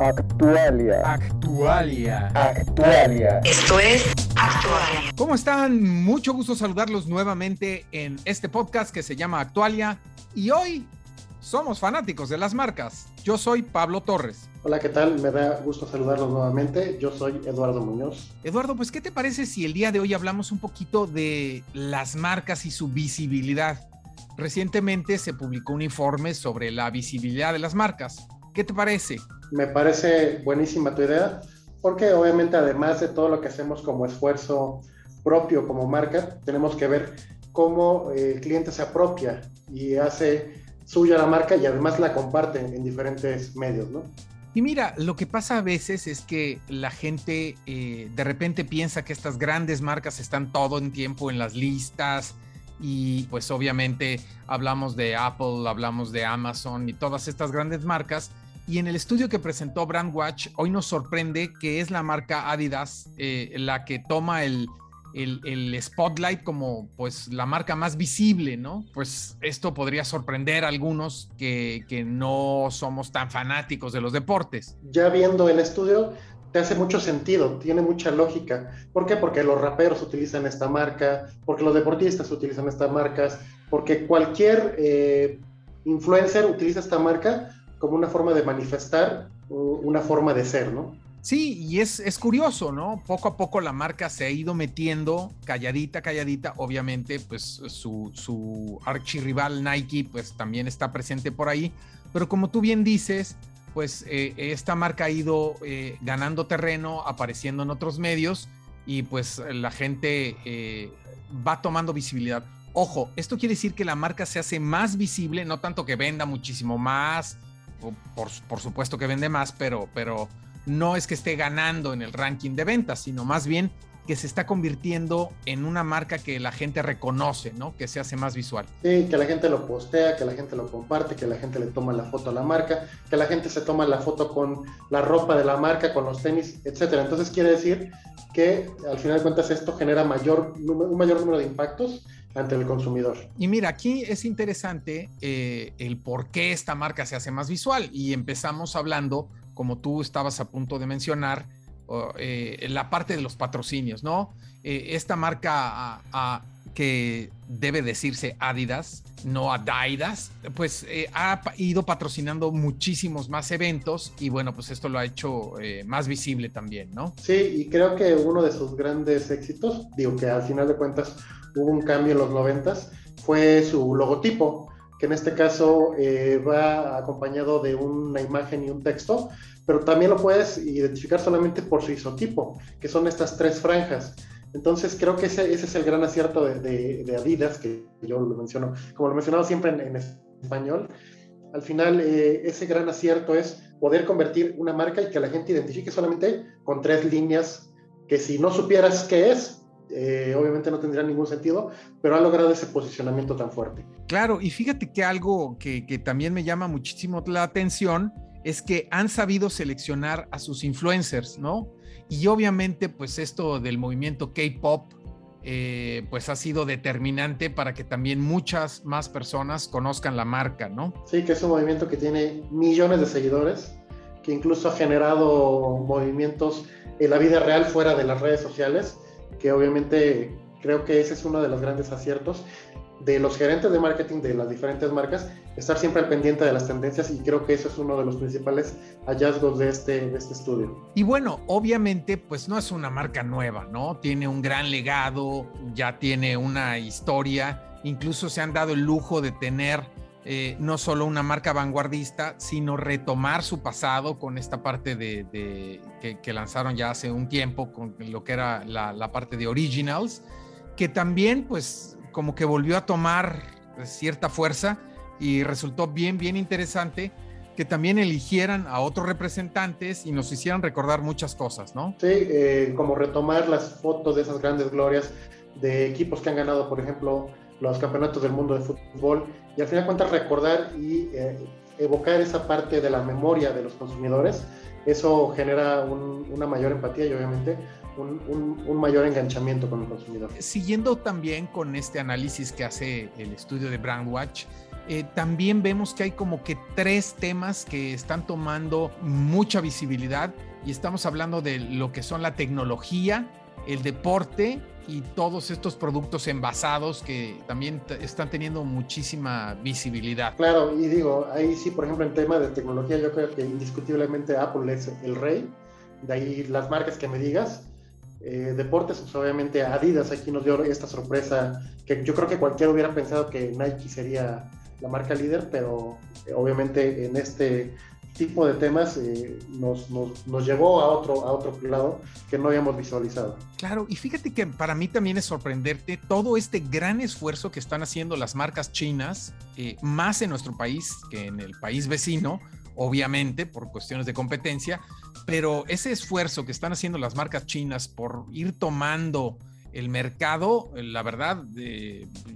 Actualia. Actualia. Actualia. Esto es Actualia. ¿Cómo están? Mucho gusto saludarlos nuevamente en este podcast que se llama Actualia. Y hoy somos fanáticos de las marcas. Yo soy Pablo Torres. Hola, ¿qué tal? Me da gusto saludarlos nuevamente. Yo soy Eduardo Muñoz. Eduardo, pues ¿qué te parece si el día de hoy hablamos un poquito de las marcas y su visibilidad? Recientemente se publicó un informe sobre la visibilidad de las marcas. ¿Qué te parece? Me parece buenísima tu idea, porque obviamente además de todo lo que hacemos como esfuerzo propio como marca, tenemos que ver cómo eh, el cliente se apropia y hace suya la marca y además la comparte en diferentes medios, ¿no? Y mira, lo que pasa a veces es que la gente eh, de repente piensa que estas grandes marcas están todo el tiempo en las listas y pues obviamente hablamos de Apple, hablamos de Amazon y todas estas grandes marcas. Y en el estudio que presentó Brandwatch, hoy nos sorprende que es la marca Adidas eh, la que toma el, el, spotlight como pues la marca más visible, ¿no? Pues esto podría sorprender a algunos que, que, no somos tan fanáticos de los deportes. Ya viendo el estudio, te hace mucho sentido, tiene mucha lógica. ¿Por qué? Porque los raperos utilizan esta marca, porque los deportistas utilizan estas marcas, porque cualquier eh, influencer utiliza esta marca como una forma de manifestar una forma de ser, ¿no? Sí, y es, es, curioso, ¿no? Poco a poco la marca se ha ido metiendo, calladita, calladita. Obviamente, pues su, su archirrival Nike, pues también está presente por ahí. Pero como tú bien dices, pues eh, esta marca ha ido eh, ganando terreno, apareciendo en otros medios y pues la gente eh, va tomando visibilidad. Ojo, esto quiere decir que la marca se hace más visible, no tanto que venda muchísimo más, por, por supuesto que vende más, pero, pero no es que esté ganando en el ranking de ventas, sino más bien que se está convirtiendo en una marca que la gente reconoce, ¿no? Que se hace más visual. Sí, que la gente lo postea, que la gente lo comparte, que la gente le toma la foto a la marca, que la gente se toma la foto con la ropa de la marca, con los tenis, etcétera. Entonces quiere decir que al final de cuentas esto genera mayor, un mayor número de impactos ante el consumidor. Y mira, aquí es interesante eh, el por qué esta marca se hace más visual y empezamos hablando, como tú estabas a punto de mencionar, eh, la parte de los patrocinios, ¿no? Eh, esta marca que debe decirse Adidas, no Adidas, pues ha ido patrocinando muchísimos más eventos y bueno, pues esto lo ha hecho más visible también, ¿no? Sí, y creo que uno de sus grandes éxitos, digo que al final de cuentas hubo un cambio en los noventas, fue su logotipo, que en este caso va acompañado de una imagen y un texto pero también lo puedes identificar solamente por su isotipo, que son estas tres franjas. Entonces creo que ese, es el gran acierto de, Adidas, que yo lo menciono, como lo he mencionado siempre en, español. Al final, eh, ese gran acierto es poder convertir una marca y que la gente identifique solamente con tres líneas, que si no supieras qué es, eh, obviamente no tendría ningún sentido, pero ha logrado ese posicionamiento tan fuerte. Claro, y fíjate que algo que, que también me llama muchísimo la atención es que han sabido seleccionar a sus influencers, ¿no? Y obviamente, pues esto del movimiento K-Pop, eh, pues ha sido determinante para que también muchas más personas conozcan la marca, ¿no? Sí, que es un movimiento que tiene millones de seguidores, que incluso ha generado movimientos en la vida real fuera de las redes sociales, que obviamente creo que ese es uno de los grandes aciertos de los gerentes de marketing de las diferentes marcas, estar siempre al pendiente de las tendencias y creo que eso es uno de los principales hallazgos de este, de este estudio. Y bueno, obviamente pues no es una marca nueva, ¿no? Tiene un gran legado, ya tiene una historia, incluso se han dado el lujo de tener eh, no solo una marca vanguardista, sino retomar su pasado con esta parte de, que, lanzaron ya hace un tiempo, con lo que era la, parte de Originals, que también pues como que volvió a tomar cierta fuerza y resultó bien, bien interesante que también eligieran a otros representantes y nos hicieran recordar muchas cosas, ¿no? Sí, eh, como retomar las fotos de esas grandes glorias de equipos que han ganado, por ejemplo, los campeonatos del mundo de fútbol y al final cuentas recordar y eh, evocar esa parte de la memoria de los consumidores, eso genera una mayor empatía y obviamente un, mayor enganchamiento con el consumidor. Siguiendo también con este análisis que hace el estudio de Brandwatch, eh, también vemos que hay como que tres temas que están tomando mucha visibilidad y estamos hablando de lo que son la tecnología, el deporte y todos estos productos envasados que también están teniendo muchísima visibilidad. Claro, y digo, ahí sí, por ejemplo, en tema de tecnología, yo creo que indiscutiblemente Apple es el rey, de ahí las marcas que me digas. Eh, deportes, pues obviamente Adidas aquí nos dio esta sorpresa que yo creo que cualquiera hubiera pensado que Nike sería la marca líder, pero eh, obviamente en este tipo de temas eh, nos, nos, nos, llevó a otro, a otro lado que no habíamos visualizado. Claro, y fíjate que para mí también es sorprenderte todo este gran esfuerzo que están haciendo las marcas chinas, eh, más en nuestro país que en el país vecino, obviamente por cuestiones de competencia, pero ese esfuerzo que están haciendo las marcas chinas por ir tomando el mercado, la verdad,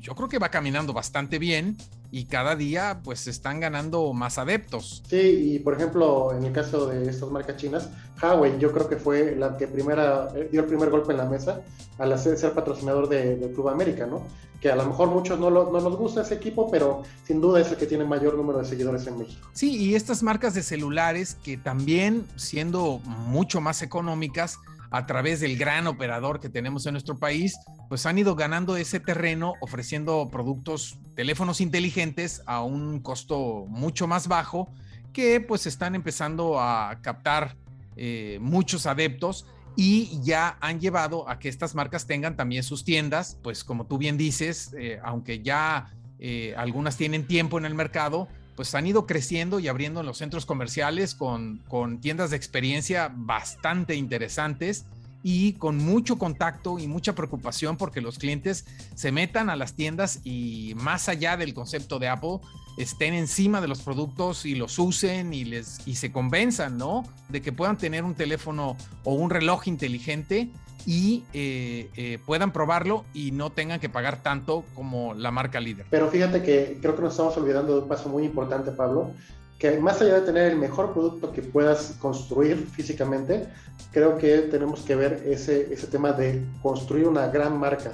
yo creo que va caminando bastante bien y cada día pues están ganando más adeptos. Sí, y por ejemplo, en el caso de estas marcas chinas, Huawei yo creo que fue la que primera eh, dio el primer golpe en la mesa al hacer, ser patrocinador de, del Club América, ¿no? Que a lo mejor muchos no, no nos gusta ese equipo, pero sin duda es el que tiene mayor número de seguidores en México. Sí, y estas marcas de celulares que también siendo mucho más económicas, a través del gran operador que tenemos en nuestro país, pues han ido ganando ese terreno ofreciendo productos, teléfonos inteligentes a un costo mucho más bajo que pues están empezando a captar eh, muchos adeptos y ya han llevado a que estas marcas tengan también sus tiendas, pues como tú bien dices, eh, aunque ya eh, algunas tienen tiempo en el mercado, pues han ido creciendo y abriendo en los centros comerciales con, con tiendas de experiencia bastante interesantes y con mucho contacto y mucha preocupación porque los clientes se metan a las tiendas y más allá del concepto de Apple, estén encima de los productos y los usen y, les, y se convenzan, ¿no? De que puedan tener un teléfono o un reloj inteligente y eh, eh, puedan probarlo y no tengan que pagar tanto como la marca líder. Pero fíjate que creo que nos estamos olvidando de un paso muy importante, Pablo, que más allá de tener el mejor producto que puedas construir físicamente, creo que tenemos que ver ese, ese tema de construir una gran marca,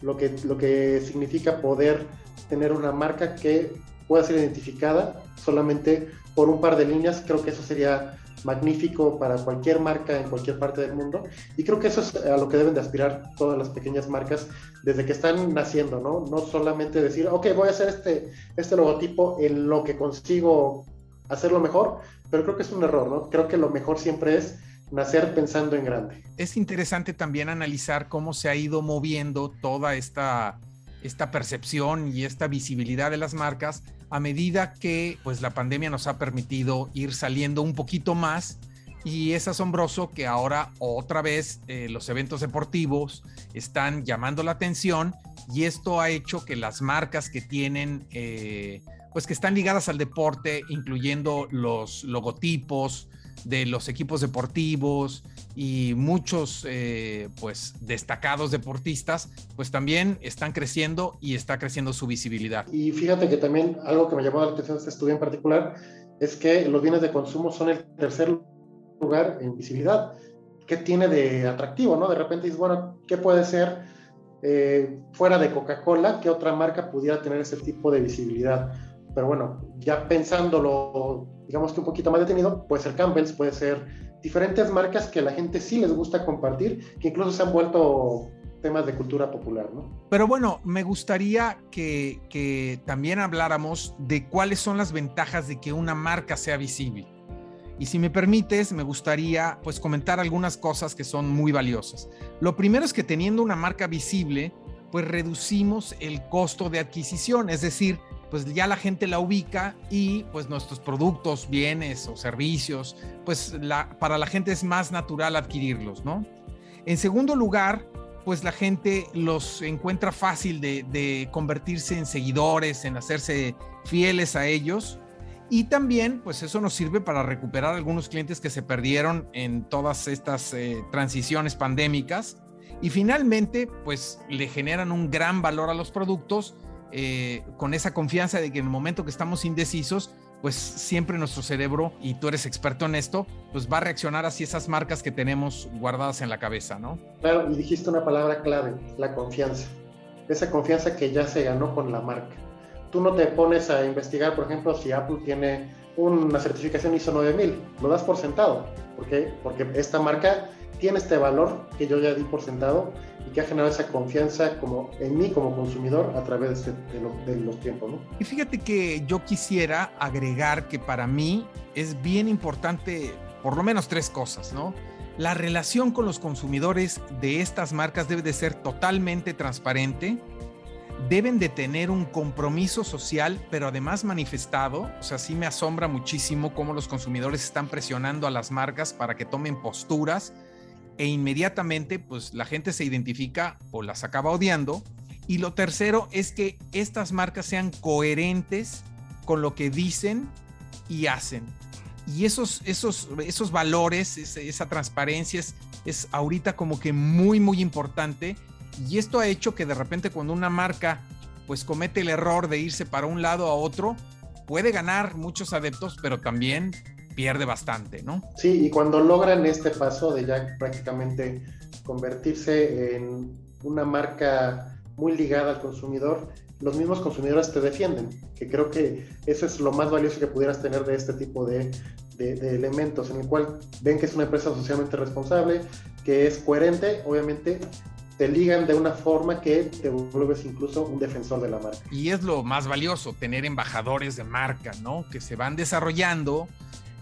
lo que, lo que significa poder tener una marca que pueda ser identificada solamente por un par de líneas, creo que eso sería magnífico para cualquier marca en cualquier parte del mundo. Y creo que eso es a lo que deben de aspirar todas las pequeñas marcas desde que están naciendo, ¿no? No solamente decir, ok, voy a hacer este, este logotipo en lo que consigo hacerlo mejor, pero creo que es un error, ¿no? Creo que lo mejor siempre es nacer pensando en grande. Es interesante también analizar cómo se ha ido moviendo toda esta, esta percepción y esta visibilidad de las marcas a medida que pues la pandemia nos ha permitido ir saliendo un poquito más y es asombroso que ahora otra vez eh, los eventos deportivos están llamando la atención y esto ha hecho que las marcas que tienen eh, pues que están ligadas al deporte, incluyendo los logotipos de los equipos deportivos y muchos eh, pues destacados deportistas, pues también están creciendo y está creciendo su visibilidad. Y fíjate que también algo que me llamó la atención de este estudio en particular es que los bienes de consumo son el tercer lugar en visibilidad. ¿Qué tiene de atractivo? ¿no? De repente dices, bueno, ¿qué puede ser eh, fuera de Coca-Cola? ¿Qué otra marca pudiera tener ese tipo de visibilidad? Pero bueno, ya pensándolo, digamos que un poquito más detenido, puede ser Campbell's, puede ser diferentes marcas que la gente sí les gusta compartir, que incluso se han vuelto temas de cultura popular, ¿no? Pero bueno, me gustaría que, que también habláramos de cuáles son las ventajas de que una marca sea visible. Y si me permites, me gustaría pues comentar algunas cosas que son muy valiosas. Lo primero es que teniendo una marca visible, pues reducimos el costo de adquisición, es decir, pues ya la gente la ubica y pues nuestros productos, bienes o servicios, pues para la gente es más natural adquirirlos, ¿no? En segundo lugar, pues la gente los encuentra fácil de, de convertirse en seguidores, en hacerse fieles a ellos. Y también, pues eso nos sirve para recuperar algunos clientes que se perdieron en todas estas eh, transiciones pandémicas. Y finalmente, pues le generan un gran valor a los productos eh, con esa confianza de que en el momento que estamos indecisos, pues siempre nuestro cerebro, y tú eres experto en esto, pues va a reaccionar hacia esas marcas que tenemos guardadas en la cabeza, ¿no? Claro, y dijiste una palabra clave, la confianza. Esa confianza que ya se ganó con la marca. tú no te pones a investigar, por ejemplo, si Apple tiene una certificación ISO 9000, lo das por sentado. ¿Por qué? Porque esta marca tiene este valor que yo ya di por sentado y que ha generado esa confianza como en mí como consumidor a través de, de, los tiempos. ¿no? Y fíjate que yo quisiera agregar que para mí es bien importante por lo menos tres cosas, ¿no? La relación con los consumidores de estas marcas debe de ser totalmente transparente, deben de tener un compromiso social, pero además manifestado. O sea, sí me asombra muchísimo cómo los consumidores están presionando a las marcas para que tomen posturas e inmediatamente pues la gente se identifica o las acaba odiando. Y lo tercero es que estas marcas sean coherentes con lo que dicen y hacen. Y esos, esos, esos valores, esa, transparencia es, es ahorita como que muy, muy importante y esto ha hecho que de repente cuando una marca pues comete el error de irse para un lado a otro, puede ganar muchos adeptos, pero también pierde bastante, ¿no? Sí, y cuando logran este paso de ya prácticamente convertirse en una marca muy ligada al consumidor, los mismos consumidores te defienden, que creo que eso es lo más valioso que pudieras tener de este tipo de, de, de, elementos, en el cual ven que es una empresa socialmente responsable, que es coherente, obviamente te ligan de una forma que te vuelves incluso un defensor de la marca. Y es lo más valioso, tener embajadores de marca, ¿no? Que se van desarrollando,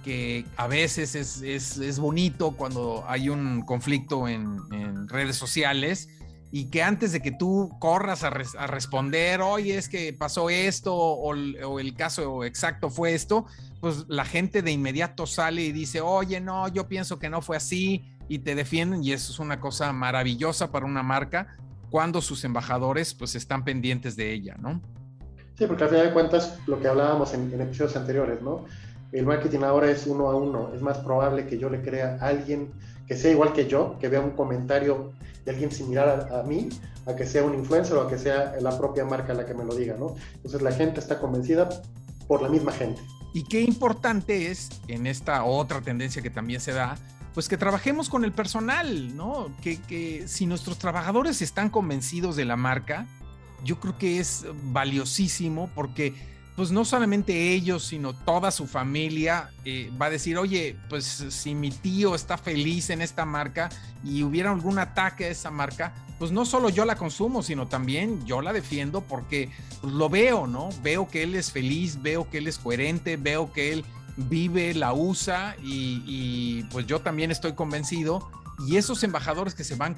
que a veces es, es, es bonito cuando hay un conflicto en, en, redes sociales y que antes de que tú corras a, a responder, oye, es que pasó esto o, o el caso exacto fue esto, pues la gente de inmediato sale y dice, oye, no, yo pienso que no fue así y te defienden y eso es una cosa maravillosa para una marca cuando sus embajadores pues están pendientes de ella, ¿no? Sí, porque al final de cuentas lo que hablábamos en, en episodios anteriores, ¿no? El marketing ahora es uno a uno, es más probable que yo le crea a alguien que sea igual que yo, que vea un comentario de alguien similar a, mí, a que sea un influencer o a que sea la propia marca la que me lo diga, ¿no? Entonces la gente está convencida por la misma gente. Y qué importante es en esta otra tendencia que también se da, pues que trabajemos con el personal, ¿no? Que, si nuestros trabajadores están convencidos de la marca, yo creo que es valiosísimo porque pues no solamente ellos, sino toda su familia eh, va a decir, oye, pues si mi tío está feliz en esta marca y hubiera algún ataque a esa marca, pues no solo yo la consumo, sino también yo la defiendo porque pues, lo veo, ¿no? Veo que él es feliz, veo que él es coherente, veo que él vive, la usa y, y, pues yo también estoy convencido. Y esos embajadores que se van,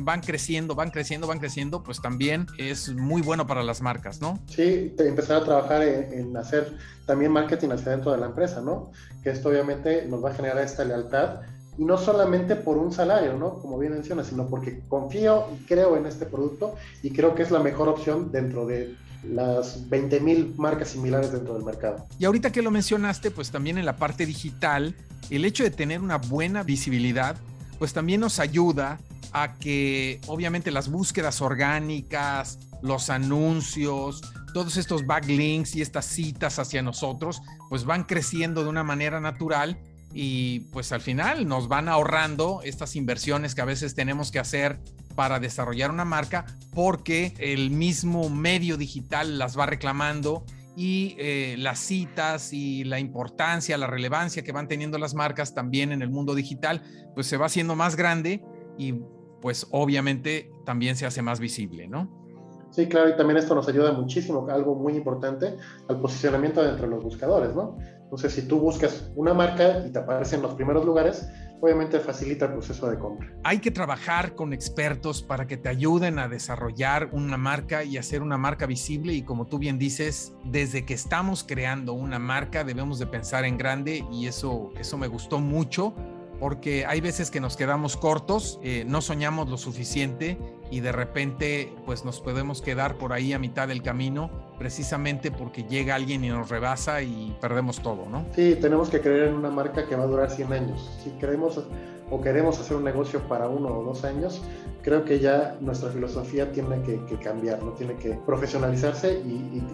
van creciendo, van creciendo, van creciendo, pues también es muy bueno para las marcas, ¿no? Sí, empezar a trabajar en, en hacer también marketing hacia dentro de la empresa, ¿no? Que esto obviamente nos va a generar esta lealtad y no solamente por un salario, ¿no? Como bien menciona, sino porque confío y creo en este producto y creo que es la mejor opción dentro de las 20 mil marcas similares dentro del mercado. Y ahorita que lo mencionaste, pues también en la parte digital, el hecho de tener una buena visibilidad, pues también nos ayuda a que obviamente las búsquedas orgánicas, los anuncios, todos estos backlinks y estas citas hacia nosotros, pues van creciendo de una manera natural y pues al final nos van ahorrando estas inversiones que a veces tenemos que hacer para desarrollar una marca porque el mismo medio digital las va reclamando y eh, las citas y la importancia, la relevancia que van teniendo las marcas también en el mundo digital, pues se va haciendo más grande y pues obviamente también se hace más visible, ¿no? Sí, claro, y también esto nos ayuda muchísimo, algo muy importante, al posicionamiento dentro de los buscadores, ¿no? Entonces, si tú buscas una marca y te aparece en los primeros lugares, obviamente facilita el proceso de compra. Hay que trabajar con expertos para que te ayuden a desarrollar una marca y hacer una marca visible. Y como tú bien dices, desde que estamos creando una marca debemos de pensar en grande. Y eso, eso me gustó mucho porque hay veces que nos quedamos cortos, eh, no soñamos lo suficiente y de repente pues nos podemos quedar por ahí a mitad del camino precisamente porque llega alguien y nos rebasa y perdemos todo, ¿no? Sí, tenemos que creer en una marca que va a durar 100 años. Si queremos o queremos hacer un negocio para uno o dos años, creo que ya nuestra filosofía tiene que, cambiar, ¿no? Tiene que profesionalizarse y,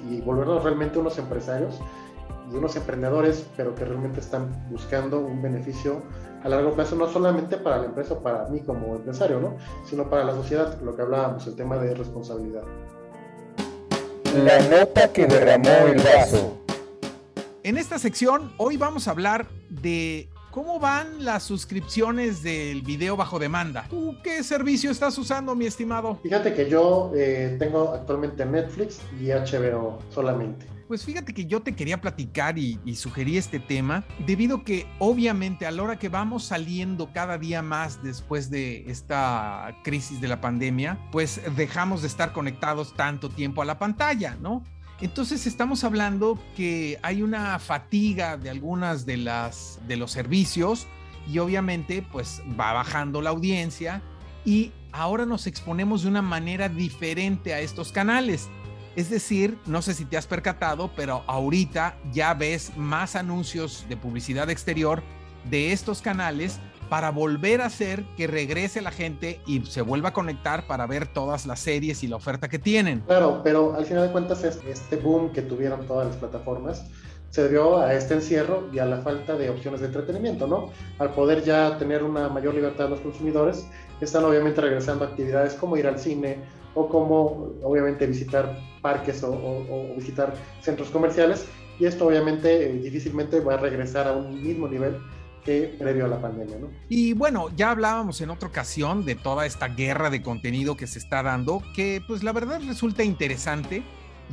y, y volvernos realmente unos empresarios y unos emprendedores, pero que realmente están buscando un beneficio a largo plazo, no solamente para la empresa para mí como empresario, ¿no? sino para la sociedad, lo que hablábamos, el tema de responsabilidad. La nota que derramó el vaso. En esta sección, hoy vamos a hablar de cómo van las suscripciones del video bajo demanda. ¿Tú qué servicio estás usando, mi estimado? Fíjate que yo eh, tengo actualmente Netflix y HBO solamente. Pues fíjate que yo te quería platicar y, y, sugerí este tema debido que obviamente a la hora que vamos saliendo cada día más después de esta crisis de la pandemia, pues dejamos de estar conectados tanto tiempo a la pantalla, ¿no? Entonces estamos hablando que hay una fatiga de algunas de las de los servicios y obviamente pues va bajando la audiencia y ahora nos exponemos de una manera diferente a estos canales. Es decir, no sé si te has percatado, pero ahorita ya ves más anuncios de publicidad exterior de estos canales para volver a hacer que regrese la gente y se vuelva a conectar para ver todas las series y la oferta que tienen. Claro, pero al final de cuentas este boom que tuvieron todas las plataformas se debió a este encierro y a la falta de opciones de entretenimiento, ¿no? Al poder ya tener una mayor libertad los consumidores, están obviamente regresando a actividades como ir al cine, o como obviamente visitar parques o visitar centros comerciales y esto obviamente eh, difícilmente va a regresar a un mismo nivel que previo a la pandemia. ¿no? Y bueno, ya hablábamos en otra ocasión de toda esta guerra de contenido que se está dando, que pues la verdad resulta interesante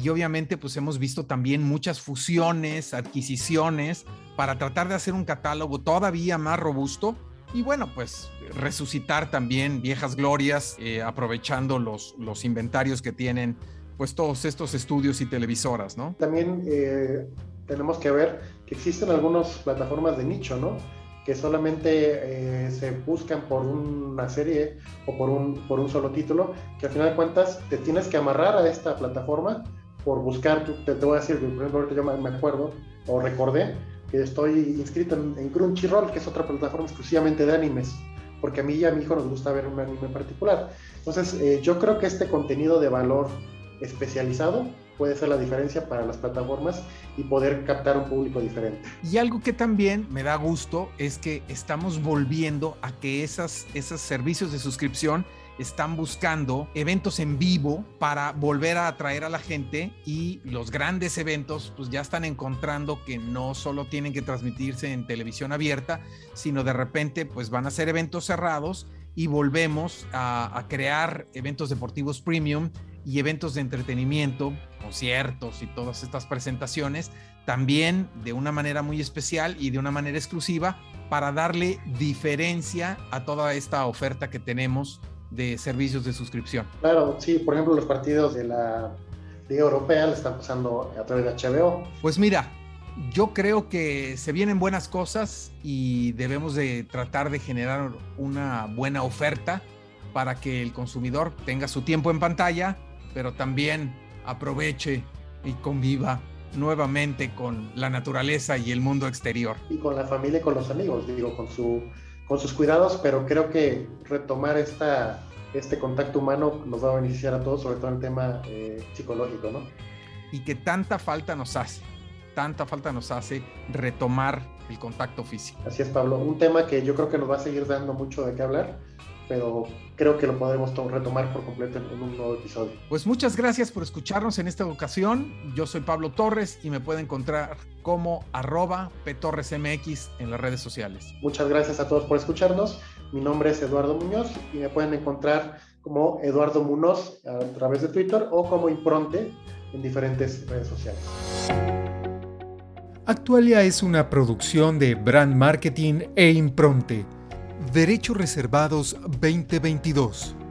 y obviamente pues hemos visto también muchas fusiones, adquisiciones para tratar de hacer un catálogo todavía más robusto y bueno, pues resucitar también viejas glorias, eh, aprovechando los, los inventarios que tienen pues todos estos estudios y televisoras, ¿no? También eh, tenemos que ver que existen algunas plataformas de nicho, ¿no? Que solamente eh, se buscan por una serie o por un, por un solo título, que al final de cuentas te tienes que amarrar a esta plataforma por buscar, te, te voy a decir, por ejemplo, ahorita yo me acuerdo o recordé que estoy inscrito en, en, Crunchyroll, que es otra plataforma exclusivamente de animes, porque a mí y a mi hijo nos gusta ver un anime en particular. Entonces, eh, yo creo que este contenido de valor especializado puede ser la diferencia para las plataformas y poder captar un público diferente. Y algo que también me da gusto es que estamos volviendo a que esas, esos servicios de suscripción están buscando eventos en vivo para volver a atraer a la gente y los grandes eventos pues ya están encontrando que no solo tienen que transmitirse en televisión abierta, sino de repente pues van a ser eventos cerrados y volvemos a, a crear eventos deportivos premium y eventos de entretenimiento, conciertos y todas estas presentaciones, también de una manera muy especial y de una manera exclusiva para darle diferencia a toda esta oferta que tenemos de servicios de suscripción. Claro, sí, por ejemplo, los partidos de la Liga Europea le están pasando a través de HBO. Pues mira, yo creo que se vienen buenas cosas y debemos de tratar de generar una buena oferta para que el consumidor tenga su tiempo en pantalla, pero también aproveche y conviva nuevamente con la naturaleza y el mundo exterior. Y con la familia y con los amigos, digo, con su con sus cuidados, pero creo que retomar esta, este contacto humano nos va a beneficiar a todos, sobre todo en el tema eh, psicológico, ¿no? Y que tanta falta nos hace, tanta falta nos hace retomar el contacto físico. Así es, Pablo. Un tema que yo creo que nos va a seguir dando mucho de qué hablar, pero creo que lo podremos retomar por completo en un nuevo episodio. Pues muchas gracias por escucharnos en esta ocasión. Yo soy Pablo Torres y me pueden encontrar como arroba ptorresmx en las redes sociales. Muchas gracias a todos por escucharnos. Mi nombre es Eduardo Muñoz y me pueden encontrar como Eduardo Munoz a través de Twitter o como Impronte en diferentes redes sociales. Actualia es una producción de Brand Marketing e Impronte. Derechos Reservados 2022.